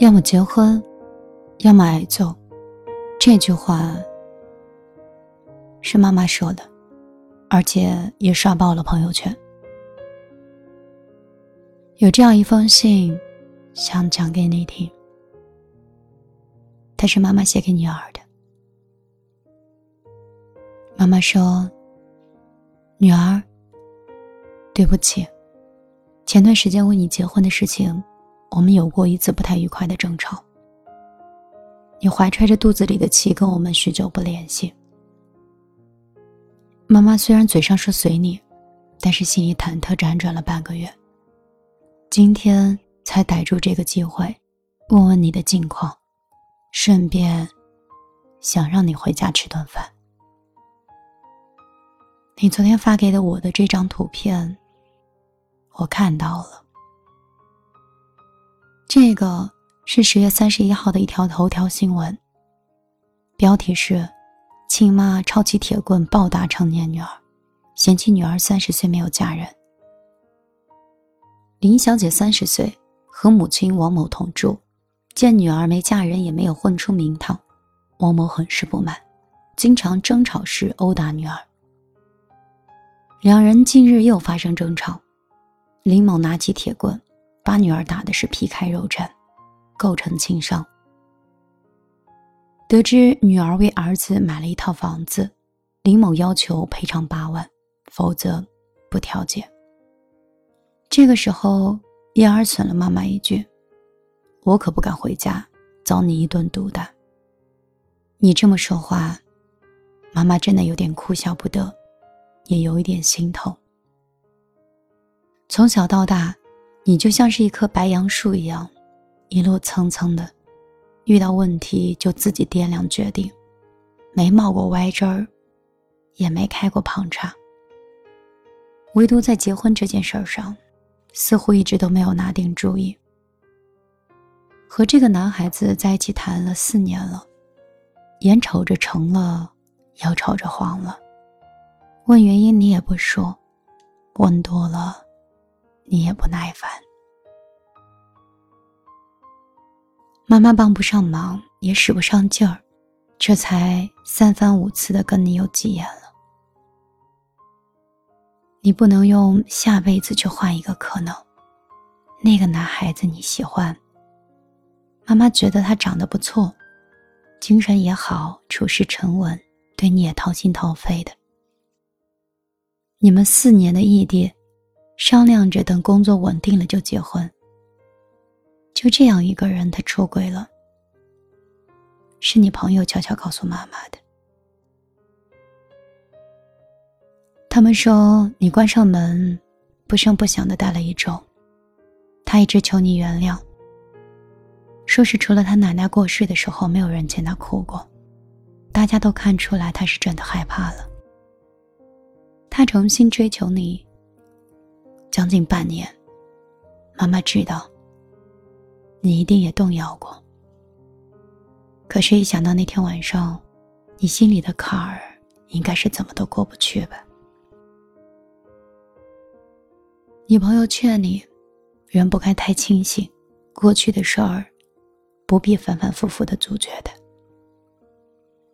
要么结婚，要么挨揍。这句话是妈妈说的，而且也刷爆了朋友圈。有这样一封信，想讲给你听。它是妈妈写给女儿的。妈妈说：“女儿，对不起，前段时间为你结婚的事情，我们有过一次不太愉快的争吵。你怀揣着肚子里的气，跟我们许久不联系。妈妈虽然嘴上说随你，但是心里忐忑辗转了半个月。”今天才逮住这个机会，问问你的近况，顺便想让你回家吃顿饭。你昨天发给的我的这张图片，我看到了。这个是十月三十一号的一条头条新闻，标题是“亲妈抄起铁棍暴打成年女儿，嫌弃女儿三十岁没有嫁人”。林小姐三十岁，和母亲王某同住，见女儿没嫁人，也没有混出名堂，王某很是不满，经常争吵时殴打女儿。两人近日又发生争吵，林某拿起铁棍，把女儿打的是皮开肉绽，构成轻伤。得知女儿为儿子买了一套房子，林某要求赔偿八万，否则不调解。这个时候，燕儿损了妈妈一句：“我可不敢回家，遭你一顿毒打。”你这么说话，妈妈真的有点哭笑不得，也有一点心痛。从小到大，你就像是一棵白杨树一样，一路蹭蹭的，遇到问题就自己掂量决定，没冒过歪枝儿，也没开过旁叉。唯独在结婚这件事儿上。似乎一直都没有拿定主意。和这个男孩子在一起谈了四年了，眼瞅着成了，腰瞅着黄了。问原因你也不说，问多了，你也不耐烦。妈妈帮不上忙，也使不上劲儿，这才三番五次的跟你有急眼了。你不能用下辈子去换一个可能。那个男孩子你喜欢。妈妈觉得他长得不错，精神也好，处事沉稳，对你也掏心掏肺的。你们四年的异地，商量着等工作稳定了就结婚。就这样一个人，他出轨了。是你朋友悄悄告诉妈妈的。他们说你关上门，不声不响的待了一周，他一直求你原谅。说是除了他奶奶过世的时候，没有人见他哭过，大家都看出来他是真的害怕了。他重新追求你，将近半年，妈妈知道，你一定也动摇过。可是，一想到那天晚上，你心里的坎儿，应该是怎么都过不去吧。女朋友劝你，人不该太清醒，过去的事儿不必反反复复的总觉得。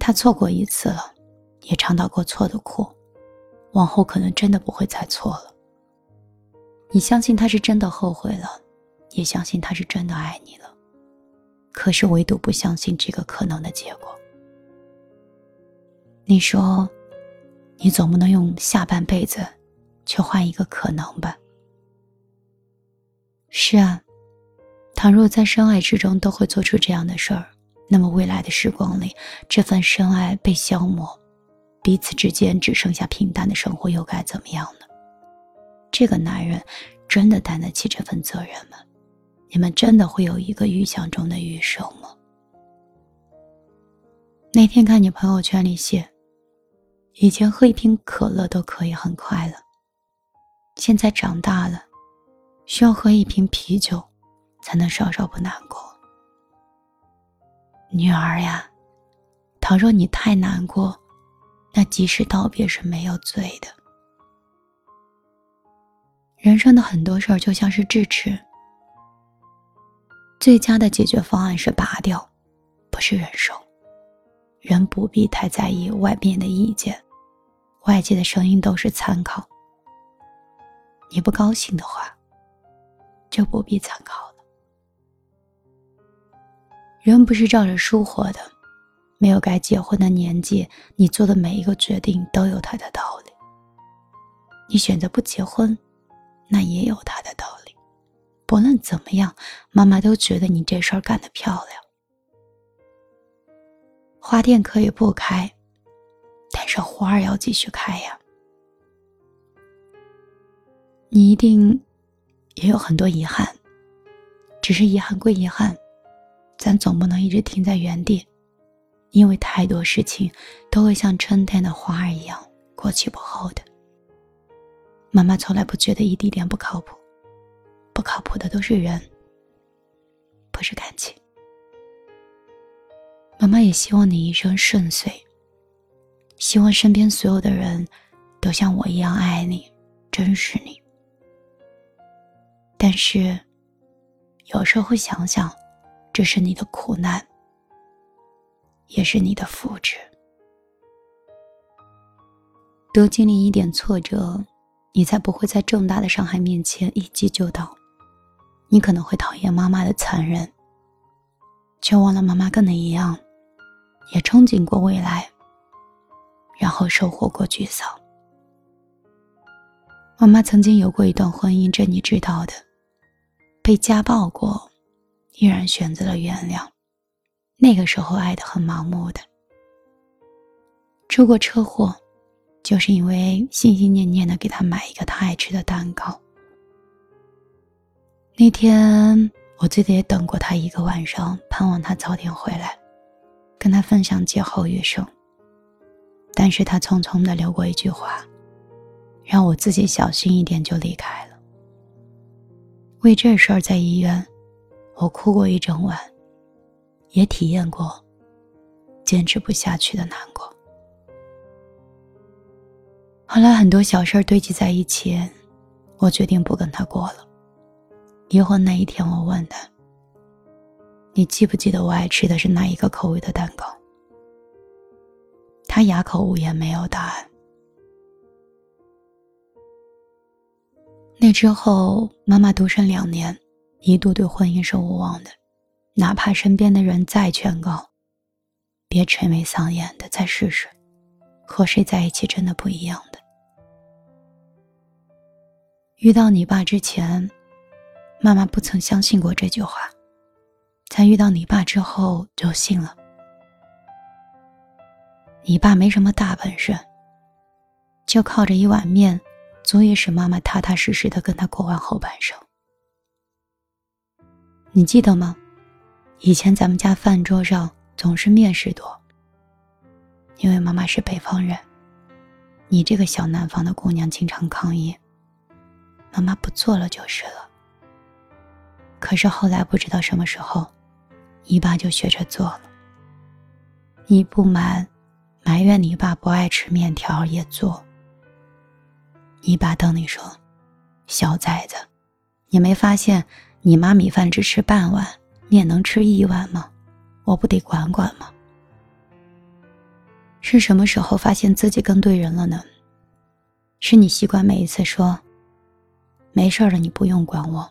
他错过一次了，也尝到过错的苦，往后可能真的不会再错了。你相信他是真的后悔了，也相信他是真的爱你了，可是唯独不相信这个可能的结果。你说，你总不能用下半辈子去换一个可能吧？是啊，倘若在深爱之中都会做出这样的事儿，那么未来的时光里，这份深爱被消磨，彼此之间只剩下平淡的生活，又该怎么样呢？这个男人真的担得起这份责任吗？你们真的会有一个预想中的余生吗？那天看你朋友圈里写，以前喝一瓶可乐都可以很快乐，现在长大了。需要喝一瓶啤酒，才能稍稍不难过。女儿呀，倘若你太难过，那即使道别是没有罪的。人生的很多事儿就像是智齿，最佳的解决方案是拔掉，不是忍受。人不必太在意外面的意见，外界的声音都是参考。你不高兴的话，就不必参考了。人不是照着书活的，没有该结婚的年纪，你做的每一个决定都有它的道理。你选择不结婚，那也有它的道理。不论怎么样，妈妈都觉得你这事儿干得漂亮。花店可以不开，但是花儿要继续开呀。你一定也有很多遗憾，只是遗憾归遗憾，咱总不能一直停在原地，因为太多事情都会像春天的花儿一样过期不候的。妈妈从来不觉得异地恋不靠谱，不靠谱的都是人，不是感情。妈妈也希望你一生顺遂，希望身边所有的人都像我一样爱你、珍视你。但是，有时候想想，这是你的苦难，也是你的福祉。多经历一点挫折，你才不会在重大的伤害面前一击就倒。你可能会讨厌妈妈的残忍，却忘了妈妈跟你一样。也憧憬过未来，然后收获过沮丧。妈妈曾经有过一段婚姻，这你知道的，被家暴过，依然选择了原谅。那个时候爱的很盲目的，出过车祸，就是因为心心念念的给他买一个他爱吃的蛋糕。那天我记得也等过他一个晚上，盼望他早点回来。跟他分享劫后余生，但是他匆匆的留过一句话，让我自己小心一点就离开了。为这事儿在医院，我哭过一整晚，也体验过坚持不下去的难过。后来很多小事儿堆积在一起，我决定不跟他过了。离婚那一天，我问他。你记不记得我爱吃的是哪一个口味的蛋糕？他哑口无言，没有答案。那之后，妈妈独身两年，一度对婚姻是无望的，哪怕身边的人再劝告，别垂眉丧眼的，再试试，和谁在一起真的不一样的。遇到你爸之前，妈妈不曾相信过这句话。在遇到你爸之后，就信了。你爸没什么大本事，就靠着一碗面，足以使妈妈踏踏实实的跟他过完后半生。你记得吗？以前咱们家饭桌上总是面食多，因为妈妈是北方人，你这个小南方的姑娘经常抗议，妈妈不做了就是了。可是后来不知道什么时候。你爸就学着做了。你不满，埋怨你爸不爱吃面条也做。你爸瞪你说：“小崽子，你没发现你妈米饭只吃半碗，面能吃一碗吗？我不得管管吗？”是什么时候发现自己跟对人了呢？是你习惯每一次说：“没事了，你不用管我。”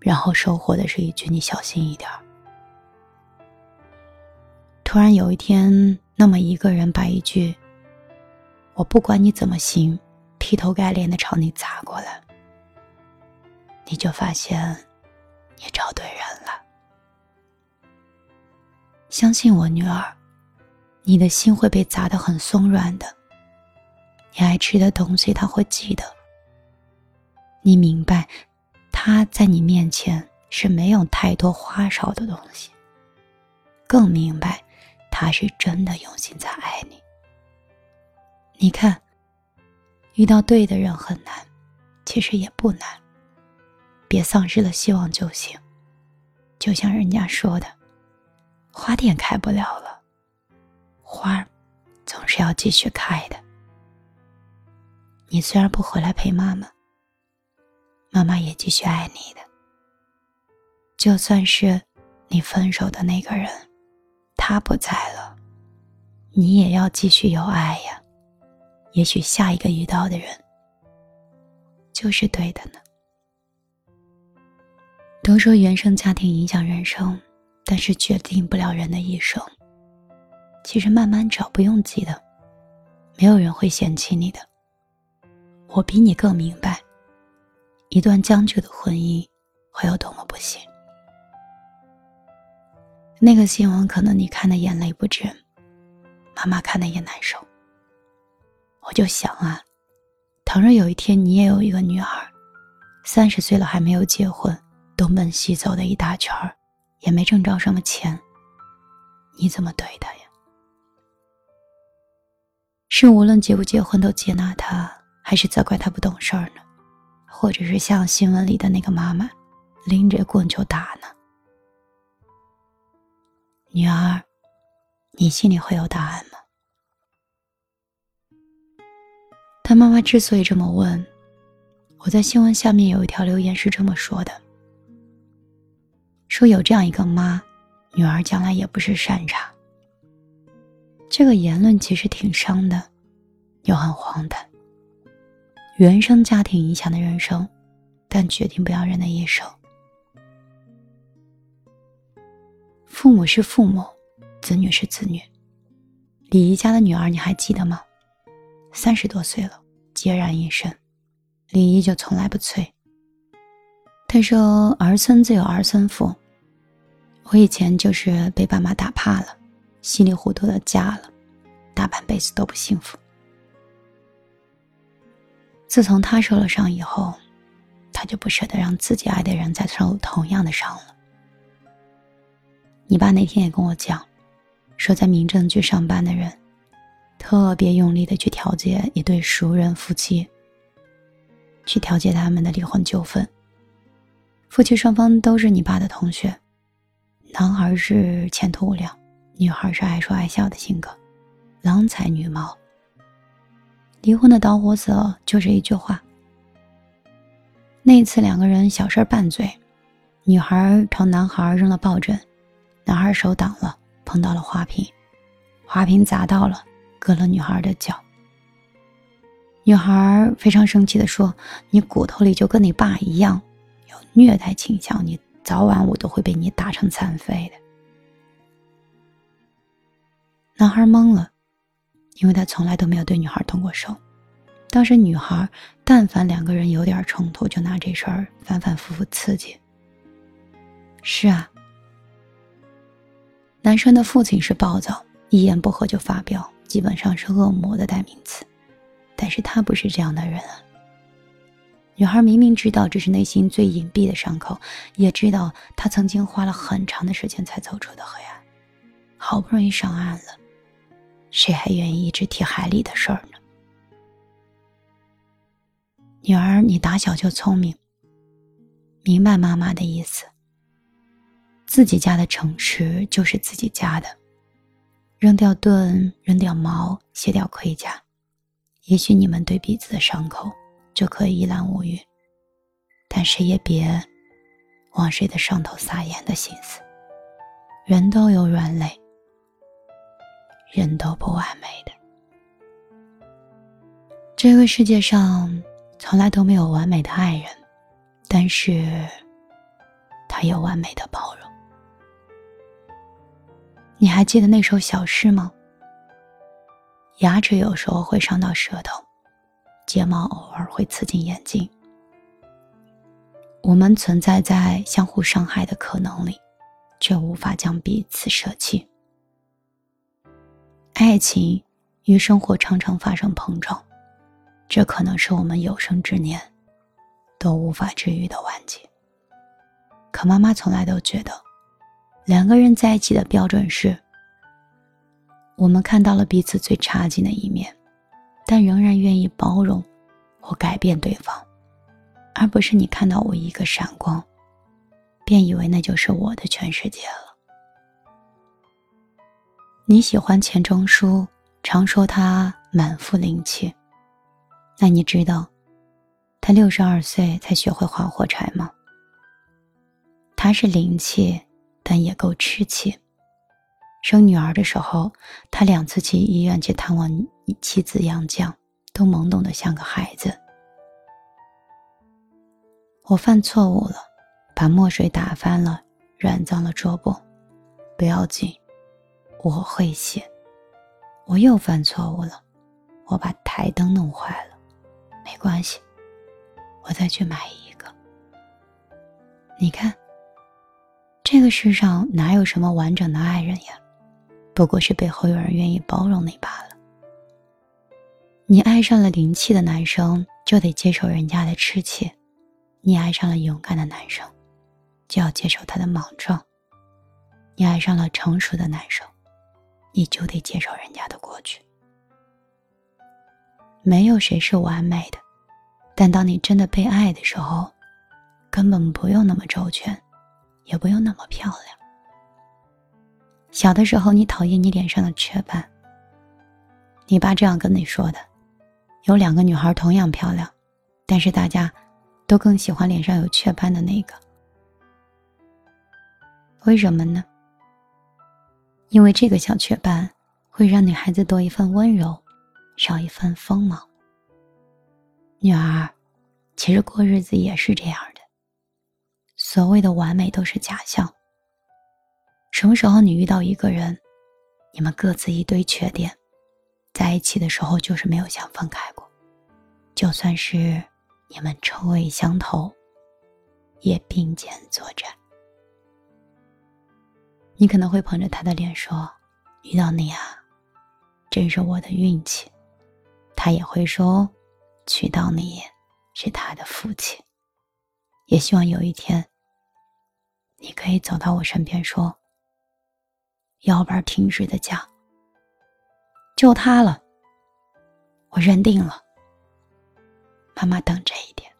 然后收获的是一句：“你小心一点儿。”突然有一天，那么一个人把一句“我不管你怎么行”，劈头盖脸的朝你砸过来，你就发现你找对人了。相信我，女儿，你的心会被砸得很松软的。你爱吃的东西，他会记得。你明白，他在你面前是没有太多花哨的东西，更明白。他是真的用心在爱你。你看，遇到对的人很难，其实也不难。别丧失了希望就行。就像人家说的，花店开不了了，花儿总是要继续开的。你虽然不回来陪妈妈，妈妈也继续爱你的。就算是你分手的那个人，他不在了，你也要继续有爱呀。也许下一个遇到的人就是对的呢。都说原生家庭影响人生，但是决定不了人的一生。其实慢慢找不用急的，没有人会嫌弃你的。我比你更明白，一段将就的婚姻会有多么不幸。那个新闻可能你看的眼泪不止，妈妈看的也难受。我就想啊，倘若有一天你也有一个女儿，三十岁了还没有结婚。东奔西走的一大圈儿，也没挣着什么钱。你怎么对她呀？是无论结不结婚都接纳他，还是责怪他不懂事儿呢？或者是像新闻里的那个妈妈，拎着棍就打呢？女儿，你心里会有答案吗？他妈妈之所以这么问，我在新闻下面有一条留言是这么说的。说有这样一个妈，女儿将来也不是善茬。这个言论其实挺伤的，又很荒诞。原生家庭影响的人生，但决定不了人的一生。父母是父母，子女是子女。李姨家的女儿你还记得吗？三十多岁了，孑然一身，李姨就从来不催。他说：“儿孙自有儿孙福。”我以前就是被爸妈打怕了，稀里糊涂的嫁了，大半辈子都不幸福。自从他受了伤以后，他就不舍得让自己爱的人再受同样的伤了。你爸那天也跟我讲，说在民政局上班的人，特别用力的去调解一对熟人夫妻，去调解他们的离婚纠纷。夫妻双方都是你爸的同学。男孩是前途无量，女孩是爱说爱笑的性格，郎才女貌。离婚的导火索就是一句话。那次两个人小事拌嘴，女孩朝男孩扔了抱枕，男孩手挡了，碰到了花瓶，花瓶砸到了，割了女孩的脚。女孩非常生气的说：“你骨头里就跟你爸一样，有虐待倾向，你。”早晚我都会被你打成残废的。男孩懵了，因为他从来都没有对女孩动过手。当时女孩但凡两个人有点冲突，就拿这事儿反反复复刺激。是啊，男生的父亲是暴躁，一言不合就发飙，基本上是恶魔的代名词。但是他不是这样的人啊。女孩明明知道这是内心最隐蔽的伤口，也知道她曾经花了很长的时间才走出的黑暗。好不容易上岸了，谁还愿意一直提海里的事儿呢？女儿，你打小就聪明，明白妈妈的意思。自己家的城池就是自己家的，扔掉盾，扔掉矛，卸掉盔甲，也许你们对彼此的伤口。就可以一览无余，但谁也别往谁的伤头撒盐的心思。人都有软肋，人都不完美的。这个世界上从来都没有完美的爱人，但是他有完美的包容。你还记得那首小诗吗？牙齿有时候会伤到舌头。睫毛偶尔会刺进眼睛，我们存在在相互伤害的可能里，却无法将彼此舍弃。爱情与生活常常发生碰撞，这可能是我们有生之年都无法治愈的顽疾。可妈妈从来都觉得，两个人在一起的标准是：我们看到了彼此最差劲的一面。但仍然愿意包容或改变对方，而不是你看到我一个闪光，便以为那就是我的全世界了。你喜欢钱钟书，常说他满腹灵气。那你知道，他六十二岁才学会划火柴吗？他他是灵气，但也够痴气。生女儿的时候，他两次去医院去探望妻子杨绛，都懵懂的像个孩子。我犯错误了，把墨水打翻了，染脏了桌布，不要紧，我会写。我又犯错误了，我把台灯弄坏了，没关系，我再去买一个。你看，这个世上哪有什么完整的爱人呀？不过是背后有人愿意包容你罢了。你爱上了灵气的男生，就得接受人家的痴气；你爱上了勇敢的男生，就要接受他的莽撞；你爱上了成熟的男生，你就得接受人家的过去。没有谁是完美的，但当你真的被爱的时候，根本不用那么周全，也不用那么漂亮。小的时候，你讨厌你脸上的雀斑。你爸这样跟你说的：有两个女孩同样漂亮，但是大家都更喜欢脸上有雀斑的那个。为什么呢？因为这个小雀斑会让女孩子多一份温柔，少一份锋芒。女儿，其实过日子也是这样的。所谓的完美都是假象。什么时候你遇到一个人，你们各自一堆缺点，在一起的时候就是没有想分开过，就算是你们臭味相投，也并肩作战。你可能会捧着他的脸说：“遇到你啊，真是我的运气。”他也会说：“娶到你是他的福气。”也希望有一天，你可以走到我身边说。腰板挺直的讲：“就他了，我认定了。妈妈等这一点。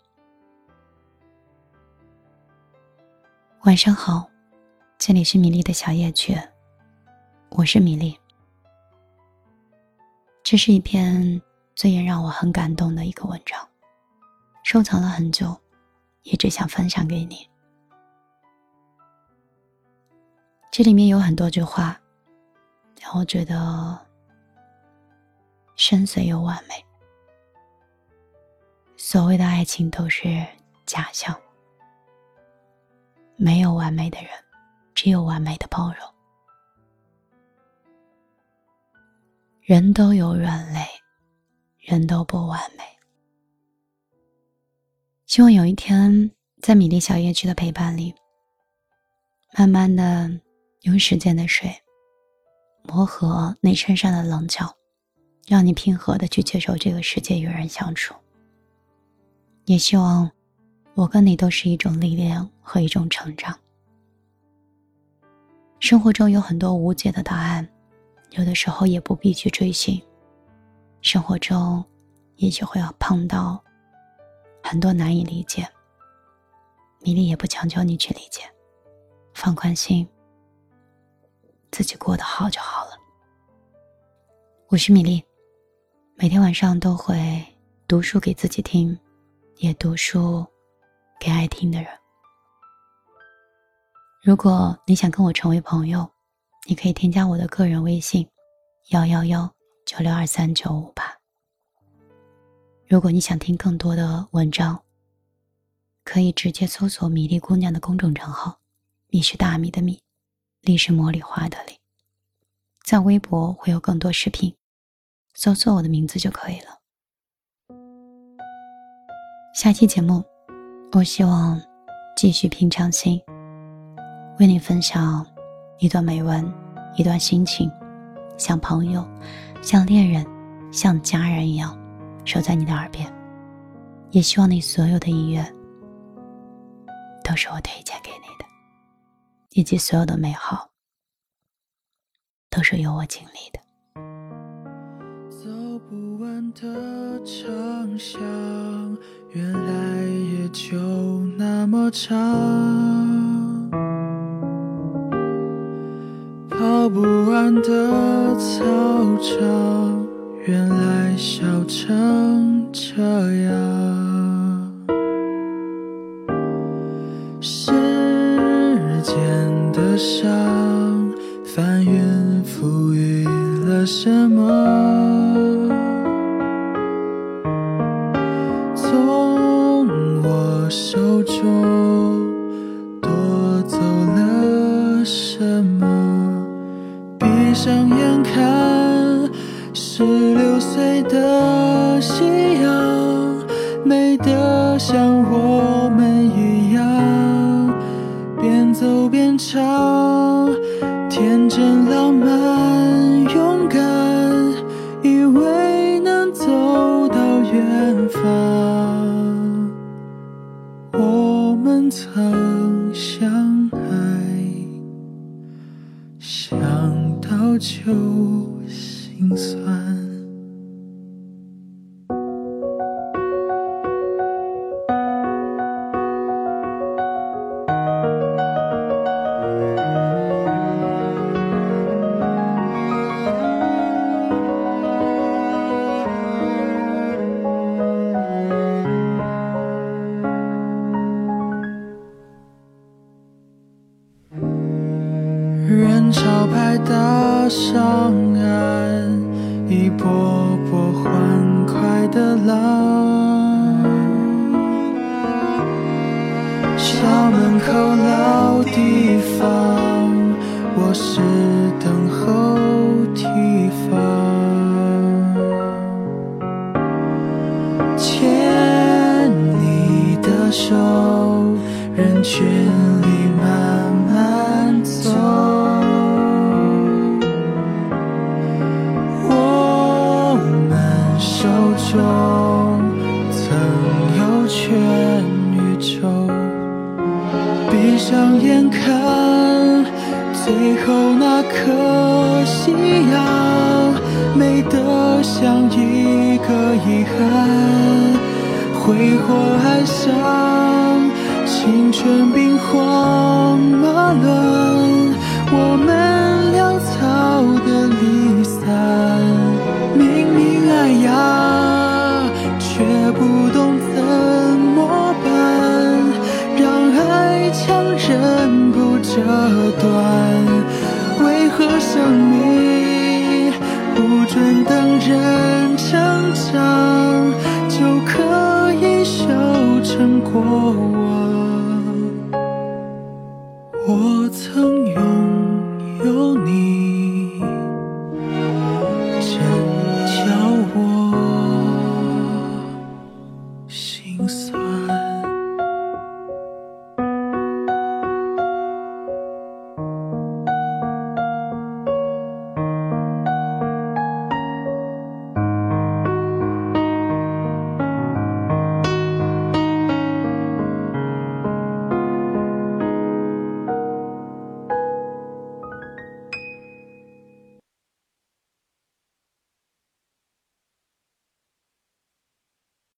晚上好，这里是米粒的小夜曲，我是米粒。这是一篇最近让我很感动的一个文章，收藏了很久，一直想分享给你。”这里面有很多句话，让我觉得深邃又完美。所谓的爱情都是假象，没有完美的人，只有完美的包容。人都有软肋，人都不完美。希望有一天，在米粒小夜曲的陪伴里，慢慢的。用时间的水磨合你身上的棱角，让你平和的去接受这个世界与人相处。也希望我跟你都是一种历练和一种成长。生活中有很多无解的答案，有的时候也不必去追寻。生活中也许会要碰到很多难以理解，米粒也不强求你去理解，放宽心。自己过得好就好了。我是米粒，每天晚上都会读书给自己听，也读书给爱听的人。如果你想跟我成为朋友，你可以添加我的个人微信：幺幺幺九六二三九五八。如果你想听更多的文章，可以直接搜索“米粒姑娘”的公众账号，米是大米的米。历是茉莉花的莉，在微博会有更多视频，搜索我的名字就可以了。下期节目，我希望继续平常心，为你分享一段美文，一段心情，像朋友，像恋人，像家人一样，守在你的耳边。也希望你所有的音乐，都是我推荐给你的。以及所有的美好，都是由我经历的。走不完的长巷，原来也就那么长。跑不完的操场，原来笑成这样。变成，天真浪漫。人潮拍打上岸，一波波欢快的浪。校门口老地方，我是等候提防。牵你的手，闭上眼看，最后那颗夕阳，美得像一个遗憾。挥霍爱上青春兵荒马乱，我们潦草的离散。这段。为何生命不准等人成长，就可以修成过往？我曾